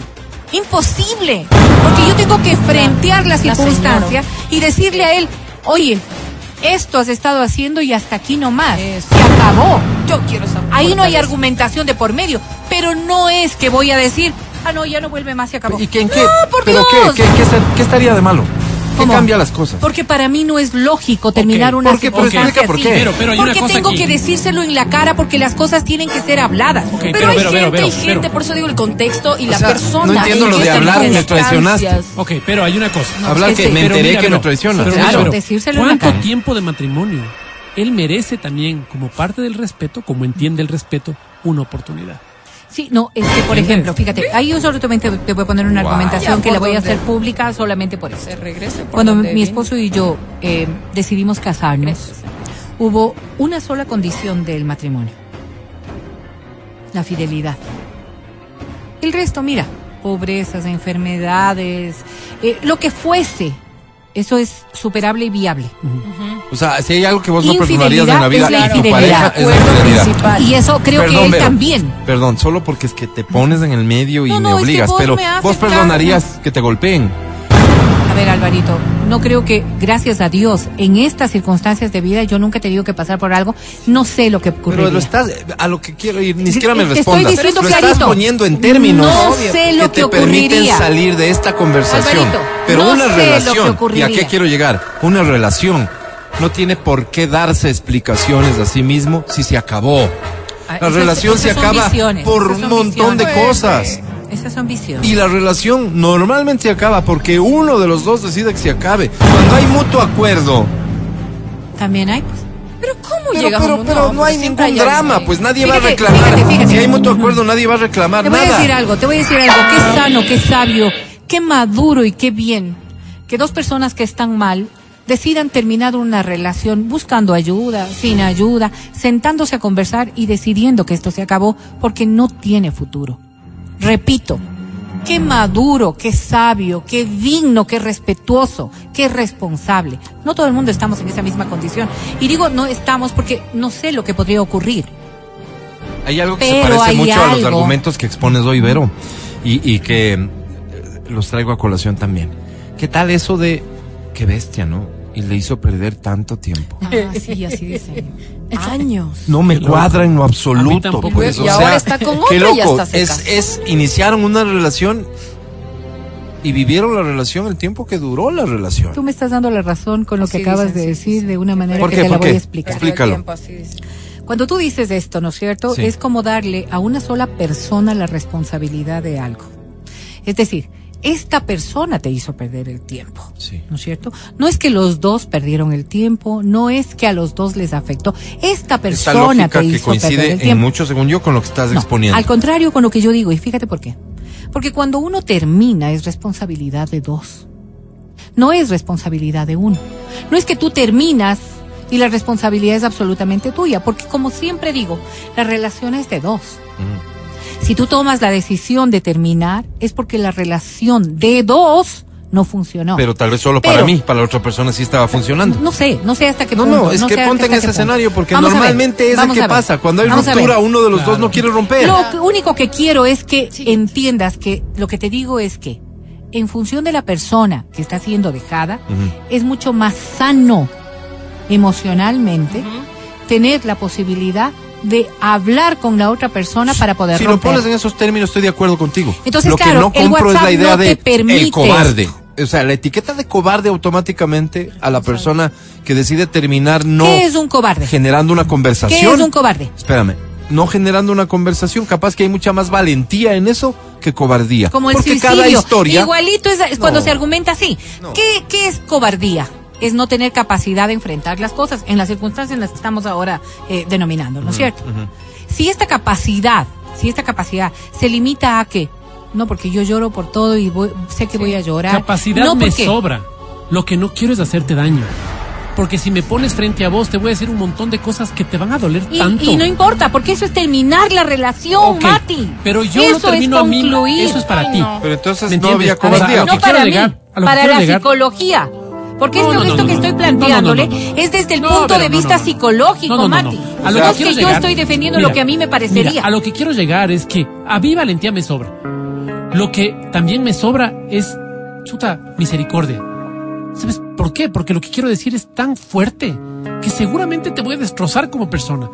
S3: Imposible. Porque yo tengo que frentear la
S4: la
S3: circunstancia y decirle a él, oye, esto has estado haciendo y hasta aquí nomás.
S4: Eso.
S3: Se acabó.
S4: Yo quiero saber.
S3: Ahí no hay argumentación de por medio, pero no es que voy a decir, ah, no, ya no vuelve más, se acabó.
S2: ¿Y qué, en qué?
S3: No, por
S2: ¿Pero
S3: Dios.
S2: qué, qué, qué, qué estaría de malo? ¿Qué
S3: ¿Cómo?
S2: cambia las cosas?
S3: Porque para mí no es lógico terminar una
S2: ¿Por qué? Pero
S3: circunstancia
S2: explica por qué.
S5: Pero- pero hay una
S3: porque
S5: cosa
S3: tengo
S5: aquí.
S3: que decírselo en la cara porque las cosas tienen que ser habladas.
S4: Pero,
S5: pero,
S4: hay
S5: pero,
S4: gente,
S5: pero, pero,
S4: hay gente,
S5: pero.
S4: por eso digo el contexto y la
S2: sea,
S4: persona.
S2: no entiendo
S4: en
S2: lo
S4: qué
S2: de hablar, me traicionaste.
S5: Ok, pero hay una cosa.
S2: Hablar
S3: es
S2: que
S3: que
S2: me enteré
S5: mira,
S2: que me traicionas.
S5: pero
S3: Claro,
S5: mira, Vero,
S3: decírselo en la
S5: ¿Cuánto tiempo de matrimonio? Él merece también, como parte del respeto, como entiende el respeto, una oportunidad.
S3: Sí, no, es que, por ejemplo, fíjate, ahí yo solamente te voy a poner una argumentación que la
S4: ¿por
S3: voy a hacer pública solamente por eso. Cuando mi esposo y yo eh, decidimos casarnos, hubo una sola condición del matrimonio. la fidelidad. El resto, mira, pobrezas, enfermedades, eh, lo que fuese, eso es superable y viable.
S2: O sea, si hay algo que vos no perdonarías en la vida
S3: es la
S2: y tu pareja es la infidelidad.
S3: Y eso creo que él también.
S2: Perdón, solo porque es que te pones en el medio y
S3: No,
S2: me
S3: no,
S2: obligas,
S3: vos
S2: pero
S3: me
S2: vos perdonarías que te golpeen.
S3: A ver, Alvarito, no creo que, gracias a Dios, en estas circunstancias de vida, yo nunca he tenido que pasar por algo, no sé lo que ocurriría.
S2: Pero lo estás, a lo que quiero ir, ni siquiera me
S3: Te estoy
S2: respondas.
S3: diciendo
S2: lo estás poniendo en términos
S3: No sé lo
S2: te
S3: que
S2: permiten
S3: ocurriría.
S2: salir de esta conversación.
S3: Alvarito,
S2: pero
S3: no
S2: una
S3: sé lo que
S2: relación, ¿y a qué quiero llegar? Una relación no tiene por qué darse explicaciones a sí mismo si se acabó.
S3: Ah,
S2: La
S3: esas-
S2: relación se
S3: esas
S2: acaba
S3: visiones,
S2: por un montón de cosas.
S3: Esas son visiones.
S2: Y la relación normalmente se acaba porque uno de los dos decide que se acabe. Cuando hay mutuo acuerdo.
S3: También hay, pues.
S4: Pero ¿cómo
S2: Pero,
S4: llegamos
S2: pero,
S4: a un-
S2: pero no hay ningún
S4: hay
S2: drama, pues nadie va a reclamar.
S3: fíjate, fíjate.
S2: Si hay mutuo acuerdo, nadie va a reclamar
S3: Te voy
S2: nada.
S3: a decir algo, te voy a decir algo. Qué sano, qué sabio, qué maduro y qué bien que dos personas que están mal decidan terminar una relación buscando ayuda, sin ayuda, sentándose a conversar y decidiendo que esto se acabó porque no tiene futuro. Repito, qué maduro, qué sabio, qué digno, qué respetuoso, qué responsable. No todo el mundo estamos en esa misma condición. Y digo no estamos porque no sé lo que podría ocurrir.
S2: Hay algo que
S3: Pero
S2: se parece mucho a los argumentos que expones hoy, Vero, y, y que eh, los traigo a colación también. ¿Qué tal eso de qué bestia, no? Y le hizo perder tanto tiempo.
S4: Ah, sí, así dicen. Años.
S2: No me cuadra en lo
S5: A mí
S2: absoluto. Pues,
S4: Y
S2: o
S4: ahora
S2: sea,
S4: está con
S2: qué
S4: otro y
S2: loco.
S4: hasta se
S2: es,
S4: casó.
S2: es iniciaron una relación y vivieron la relación el tiempo que duró la relación.
S3: Tú me estás dando la razón con lo que
S4: Así
S3: acabas
S4: dicen,
S3: de
S4: sí,
S3: decir
S4: sí.
S3: de una manera
S2: ¿Por
S3: que
S2: qué?
S3: te la
S2: ¿Por
S3: voy
S2: qué?
S3: a explicar.
S2: Explícalo.
S4: Tiempo, así dicen.
S3: Cuando tú dices esto, ¿no es cierto?
S2: Sí.
S3: Es como darle a una sola persona la responsabilidad de algo. Es decir, esta persona te hizo perder el tiempo.
S2: Sí.
S3: ¿No es cierto? No es que los dos perdieron el tiempo, no es que a los dos les afectó. Esta
S2: Esta
S3: persona
S2: lógica
S3: te
S2: que
S3: hizo perder
S2: coincide
S3: el
S2: en
S3: tiempo.
S2: mucho, según yo, con lo que estás
S3: No,
S2: exponiendo.
S3: Al contrario con lo que yo digo, y fíjate por qué. Porque cuando uno termina es responsabilidad de dos. No es responsabilidad de uno. No es que tú terminas y la responsabilidad es absolutamente tuya, porque como siempre digo, la relación es de dos.
S2: Mm.
S3: Si tú tomas la decisión de terminar, es porque la relación de dos no funcionó.
S2: Pero tal vez solo para
S3: Pero-
S2: mí, para la otra persona sí estaba funcionando.
S3: No sé, no sé hasta qué
S2: No,
S3: punto.
S2: no, es que ponte en ese escenario, porque
S3: Vamos a ver,
S2: normalmente es el
S3: vamos
S2: que pasa. Cuando hay
S3: vamos
S2: ruptura, uno de los
S5: Claro.
S2: dos no quiere romper.
S3: Lo que- único que quiero es que
S4: Sí.
S3: entiendas que lo que te digo es que en función de la persona que está siendo dejada, es mucho más sano emocionalmente tener la posibilidad de hablar con la otra persona para poder
S2: Si lo
S3: romper.
S2: pones en esos términos, estoy de acuerdo contigo.
S3: Entonces,
S2: lo que no
S3: el
S2: compro es la idea
S3: no
S2: de
S3: permite
S2: el cobarde. O sea, la etiqueta de cobarde automáticamente a la persona que decide terminar no
S3: ¿Qué es un cobarde?
S2: generando una conversación.
S3: ¿Qué es un cobarde?
S2: Espérame, no generando una conversación, capaz que hay mucha más valentía en eso que cobardía.
S3: Como el
S2: Porque
S3: suicidio.
S2: cada historia
S3: Igualito es, es cuando
S2: No.
S3: se argumenta así.
S2: No.
S3: ¿Qué, ¿Qué es cobardía? Es no tener capacidad de enfrentar las cosas en las circunstancias en las que estamos ahora eh, denominando, ¿no es cierto? Si esta capacidad, si esta capacidad se limita a que, no porque yo lloro por todo y voy- sé que voy a llorar.
S5: Capacidad
S3: no
S5: me
S3: porque-
S5: sobra. Lo que no quiero es hacerte daño. Porque si me pones frente a vos, te voy a decir un montón de cosas que te van a doler
S3: Y,
S5: tanto.
S3: y no importa, porque eso es terminar la relación, Mati.
S5: Pero yo
S3: eso
S5: lo termino
S3: es
S5: a mí. Eso es para
S4: Ay,
S5: ti.
S4: no.
S2: Pero entonces
S5: ¿Me
S2: no
S5: entiendes?
S2: había cobardía.
S3: no para mí, para la
S5: llegar.
S3: psicología. Porque
S5: No,
S3: esto,
S5: no, no,
S3: esto que
S5: no,
S3: estoy
S5: no.
S3: planteándole
S5: No, no, no, no.
S3: es desde el
S5: No,
S3: punto de
S5: no,
S3: vista
S5: no, no.
S3: psicológico,
S5: No, no, no, no.
S3: Mati.
S5: A lo
S3: no
S5: que
S3: es que yo estoy defendiendo
S5: Mira,
S3: lo que a mí me parecería.
S5: mira, a lo que quiero llegar es que a mí valentía me sobra. Lo que también me sobra es, chuta, misericordia. ¿Sabes por qué? Porque lo que quiero decir es tan fuerte que seguramente te voy a destrozar como persona.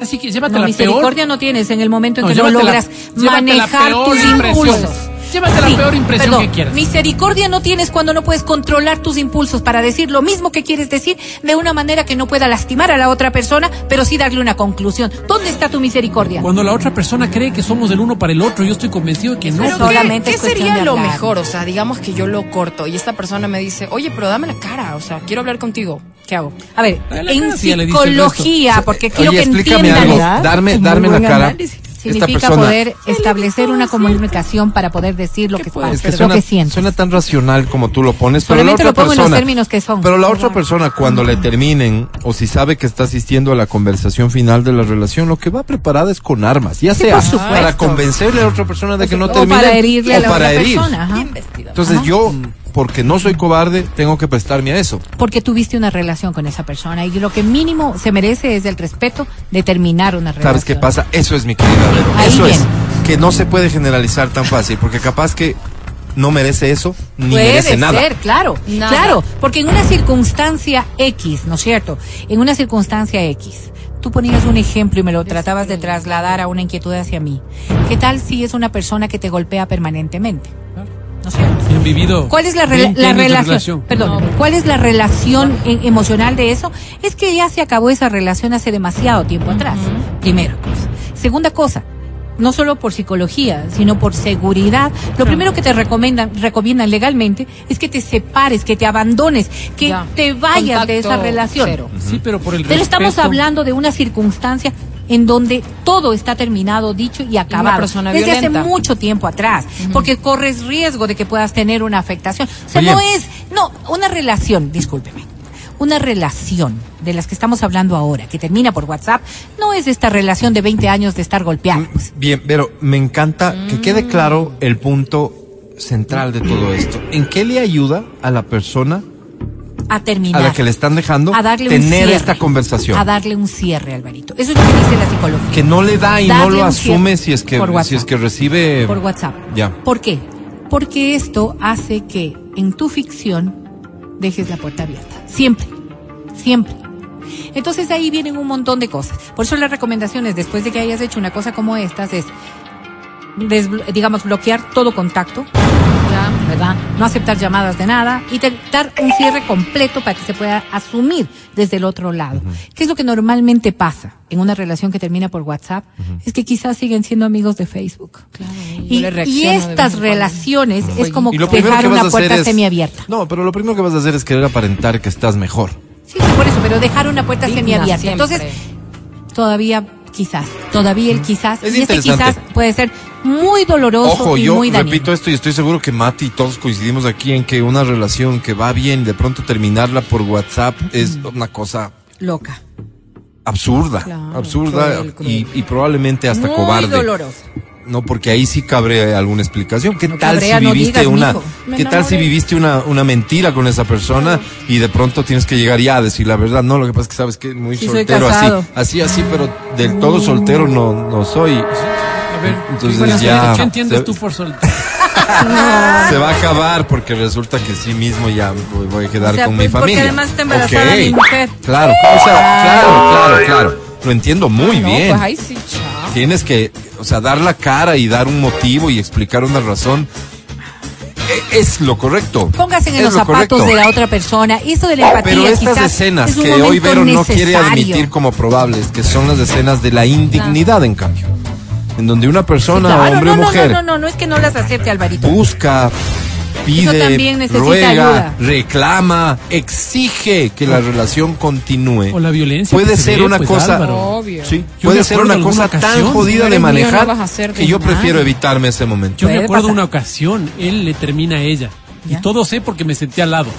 S5: Así que llévate
S3: no,
S5: la
S3: misericordia
S5: peor.
S3: no tienes en el momento en que no
S5: llévate la-
S3: logras manejar tus impulsos.
S5: Llévate la peor impresión
S3: perdón,
S5: que quieras.
S3: Misericordia no tienes cuando no puedes controlar tus impulsos para decir lo mismo que quieres decir de una manera que no pueda lastimar a la otra persona, pero sí darle una conclusión. ¿Dónde está tu misericordia?
S5: Cuando la otra persona cree que somos del uno para el otro, yo estoy convencido de que no.
S3: Pero
S4: ¿qué,
S3: solamente
S4: qué
S3: cuestión
S4: sería lo mejor? O sea, digamos que yo lo corto y esta persona me dice, oye, pero dame la cara, o sea, quiero hablar contigo. ¿Qué hago?
S3: A ver, en
S5: el
S3: psicología, porque quiero
S2: Oye,
S3: que
S2: explícame
S3: entiendan.
S2: algo. Darme, darme la cara.
S3: análisis. Significa
S2: persona-
S3: poder establecer una comunicación para poder decir lo que,
S2: Pues, es que
S3: lo que sientes.
S2: suena tan racional como tú lo pones, pero la otra
S3: lo pongo en
S2: persona,
S3: los términos que son.
S2: pero la otra persona cuando le terminen o si sabe que está asistiendo a la conversación final de la relación, lo que va preparada es con armas, ya sea
S3: por supuesto.
S2: para convencerle a la otra persona de que no
S3: o
S2: termine
S3: para herirle a
S2: o
S3: la
S2: para
S3: otra
S2: herir.
S3: persona. ajá.
S2: Entonces yo, porque no soy cobarde, tengo que prestarme a eso.
S3: Porque tuviste una relación con esa persona y lo que mínimo se merece es el respeto de terminar una relación.
S2: ¿Sabes qué pasa? Eso es mi querida Vero.
S3: Ahí
S2: Eso es que no se puede generalizar tan fácil, porque capaz que no merece eso ni
S3: Puede
S2: merece nada.
S3: ser, claro,
S4: Nada.
S3: claro, porque en una circunstancia X, ¿no es cierto? En una circunstancia X, tú ponías un ejemplo y me lo tratabas de trasladar a una inquietud hacia mí. ¿Qué tal si es una persona que te golpea permanentemente? ¿Cuál es la, rela-
S5: 20
S3: la
S5: años de
S3: relación? Perdón, ¿cuál es la relación emocional de eso? Es que ya se acabó esa relación hace demasiado tiempo atrás. Primera cosa. Segunda cosa, no solo por psicología, sino por seguridad. Lo primero que te recomiendan, recomiendan legalmente es que te separes, que te abandones, que
S4: Ya.
S3: te vayas de esa relación.
S4: cero.
S5: Sí, pero por el
S3: Pero estamos
S5: respeto-
S3: hablando de una circunstancia en donde todo está terminado, dicho y acabado. desde
S4: violenta.
S3: hace mucho tiempo atrás, porque corres riesgo de que puedas tener una afectación. O sea,
S2: Oye.
S3: no es, no, una relación, discúlpeme. Una relación de las que estamos hablando ahora, que termina por WhatsApp, no es esta relación de 20 años de estar golpeados.
S2: Bien, pero me encanta que quede claro el punto central de todo esto. ¿En qué le ayuda a la persona
S3: A terminar.
S2: a la que le están dejando
S3: a darle un
S2: tener
S3: cierre,
S2: esta conversación?
S3: A darle un cierre, Alvarito. Eso es lo que dice la psicología.
S2: Que no le da y no lo asume si es que si es que recibe
S3: por WhatsApp.
S2: Ya.
S3: ¿Por qué? Porque esto hace que en tu ficción dejes la puerta abierta. Siempre. Siempre. Entonces ahí vienen un montón de cosas. Por eso las recomendaciones, después de que hayas hecho una cosa como estas, es, digamos, bloquear todo contacto, No aceptar llamadas de nada y te- dar un cierre completo para que se pueda asumir desde el otro lado. ¿Qué es lo que normalmente pasa en una relación que termina por WhatsApp? Es que quizás siguen siendo amigos de Facebook.
S4: Claro,
S3: Y, estas relaciones es como dejar una puerta
S2: es
S3: semiabierta.
S2: No, pero lo primero que vas a hacer es querer aparentar que estás mejor.
S3: Sí, sí, por eso, pero dejar una puerta
S4: Digna
S3: semiabierta.
S4: siempre.
S3: Entonces, todavía quizás, todavía el quizás,
S2: Es
S3: y este quizás puede ser muy doloroso
S2: Ojo,
S3: y
S2: yo
S3: muy dañino.
S2: repito esto y estoy seguro que Mati y todos coincidimos aquí en que una relación que va bien, de pronto terminarla por WhatsApp es una cosa
S3: Loca.
S2: absurda,
S4: Claro,
S2: absurda
S4: cruel, cruel.
S2: Y, y probablemente hasta
S3: muy
S2: cobarde.
S3: doloroso.
S2: No, porque ahí sí cabe alguna explicación. ¿Qué
S3: No
S2: tal
S3: cabrea,
S2: si
S3: no
S2: viviste
S3: digas,
S2: una, qué tal si viviste una, una mentira con esa persona y de pronto tienes que llegar ya a decir la verdad? No, lo que pasa es que sabes que muy
S3: Sí,
S2: soltero así, así, así, pero del todo soltero no, no soy.
S5: A ver,
S2: Entonces
S5: bueno,
S2: ya-
S5: ¿qué entiendes
S2: se-
S5: tú por sol?
S2: Se va a acabar porque resulta que sí mismo ya voy, voy a quedar
S3: O sea,
S2: con
S3: pues,
S2: mi
S3: porque
S2: familia.
S3: además embarazada
S2: Ok.
S3: mi mujer.
S2: Claro, o sea, claro, claro, claro. Lo entiendo muy
S4: No,
S2: bien.
S4: Pues ahí sí, chao.
S2: Tienes que, o sea, dar la cara y dar un motivo y explicar una razón. E- Es lo correcto.
S3: Póngase en
S2: Es
S3: los
S2: lo
S3: zapatos
S2: correcto.
S3: de la otra persona. Eso de la empatía
S2: Pero estas escenas
S3: es
S2: que hoy Vero no quiere admitir como probables, que son las escenas de la indignidad, en cambio. En donde una persona,
S3: Claro,
S2: hombre o
S3: no, no,
S2: mujer,
S3: No, no, no, no es que no las acepte Alvarito.
S2: busca, pide,
S3: también necesita
S2: ruega,
S3: ayuda.
S2: reclama, exige que la relación continúe.
S5: O la violencia
S2: Puede
S5: se
S2: ser una
S5: pues,
S2: cosa,
S5: Álvaro.
S4: Obvio.
S2: sí, puede ser una cosa tan
S5: ocasión,
S2: jodida
S4: no
S2: de manejar
S4: no
S2: que yo
S4: desmadre.
S2: prefiero evitarme ese momento.
S5: Yo me acuerdo
S3: pasar.
S5: una ocasión, él le termina a ella.
S3: ¿Ya?
S5: Y todo sé porque me senté al lado.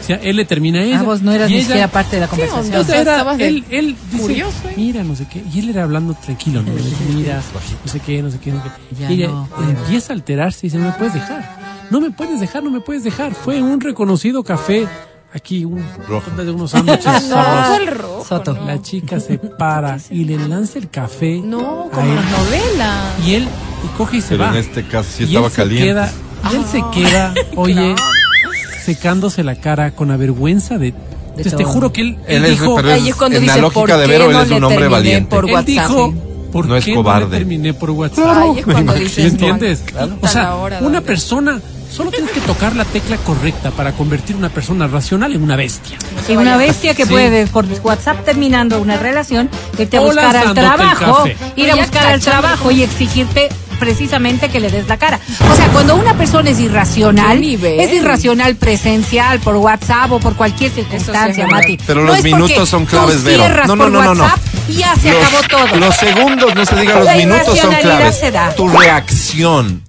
S5: O sea, él le termina a ella.
S3: Ah, vos no eras
S5: y
S3: ni
S5: ella-
S3: siquiera parte de la
S4: ¿Qué
S3: conversación.
S5: O sea, era- él, él dice,
S4: furioso, ¿eh?
S5: mira, no sé qué. Y él era hablando tranquilo, ¿no? Mira, no sé qué, no sé qué, no sé qué.
S3: Ya
S5: y ella
S3: no,
S5: empieza a alterarse y dice, no me puedes dejar. No me puedes dejar, no me puedes dejar. Fue un reconocido café. Aquí, un,
S2: Rojo.
S5: de unos sándwiches
S4: No,
S5: sabrosos.
S4: el rojo.
S3: Soto.
S4: no.
S5: La chica se para y le lanza el café.
S4: No, como
S5: él.
S4: las novelas.
S5: Y él y coge y se
S2: Pero
S5: va.
S2: en este caso sí
S5: Y
S2: estaba
S5: él se
S2: caliente.
S5: queda, y él se queda, oye, secándose la cara con la vergüenza de. Entonces te
S3: todo.
S5: juro que él,
S2: Él
S5: él
S2: es-
S5: dijo,
S4: es cuando
S2: en la
S4: dice,
S2: lógica
S4: ¿por
S2: de Vero, él
S4: no
S2: es un hombre
S4: terminé
S2: valiente.
S4: por
S5: él
S4: WhatsApp?
S5: dijo, ¿por
S2: No es
S5: qué
S2: cobarde.
S5: no le terminé por WhatsApp?
S4: Ay, es cuando
S5: ¿Sí
S4: dices,
S5: entiendes?
S4: "Maldita
S5: O sea,
S4: la
S5: una
S4: donde-".
S5: persona, solo tienes que tocar la tecla correcta para convertir una persona racional en una bestia.
S3: Y una bestia que
S5: Sí.
S3: puede, por WhatsApp terminando una relación, irte a
S5: O
S3: buscar al trabajo, ir a buscar al trabajo y exigirte precisamente que le des la cara. O sea, cuando una persona es irracional, es irracional presencial por WhatsApp o por cualquier circunstancia. Mati.
S2: Pero
S3: No
S2: los minutos son claves, Vero. No, no, no, no, no.
S3: WhatsApp y ya se
S2: Los-
S3: acabó todo.
S2: Los segundos, no se diga los
S3: La
S2: minutos son claves.
S3: se da.
S2: Tu reacción,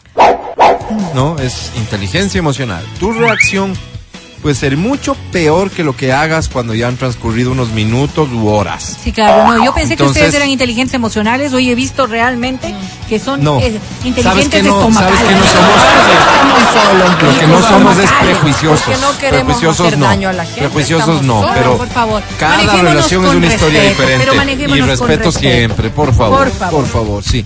S2: ¿no? Es inteligencia emocional. Tu reacción puede ser mucho peor que lo que hagas cuando ya han transcurrido unos minutos u horas.
S3: Sí, claro, no, yo pensé que
S2: Entonces-
S3: ustedes eran inteligentes emocionales, hoy he visto realmente que son
S2: No.
S3: eh,
S2: ¿Sabes
S3: inteligentes
S2: que no?
S3: estomacales.
S2: ¿Sabes que no somos? Lo que no somos es prejuiciosos.
S4: Porque no queremos
S2: prejuiciosos
S4: hacer
S2: no.
S4: daño a la gente,
S2: Prejuiciosos
S4: estamos
S2: no,
S4: solos.
S2: pero
S3: por favor.
S2: cada relación es una historia
S3: respeto,
S2: diferente. Y
S3: con
S2: respeto
S3: respeto.
S2: siempre, por favor.
S3: Por favor.
S2: Por favor, sí.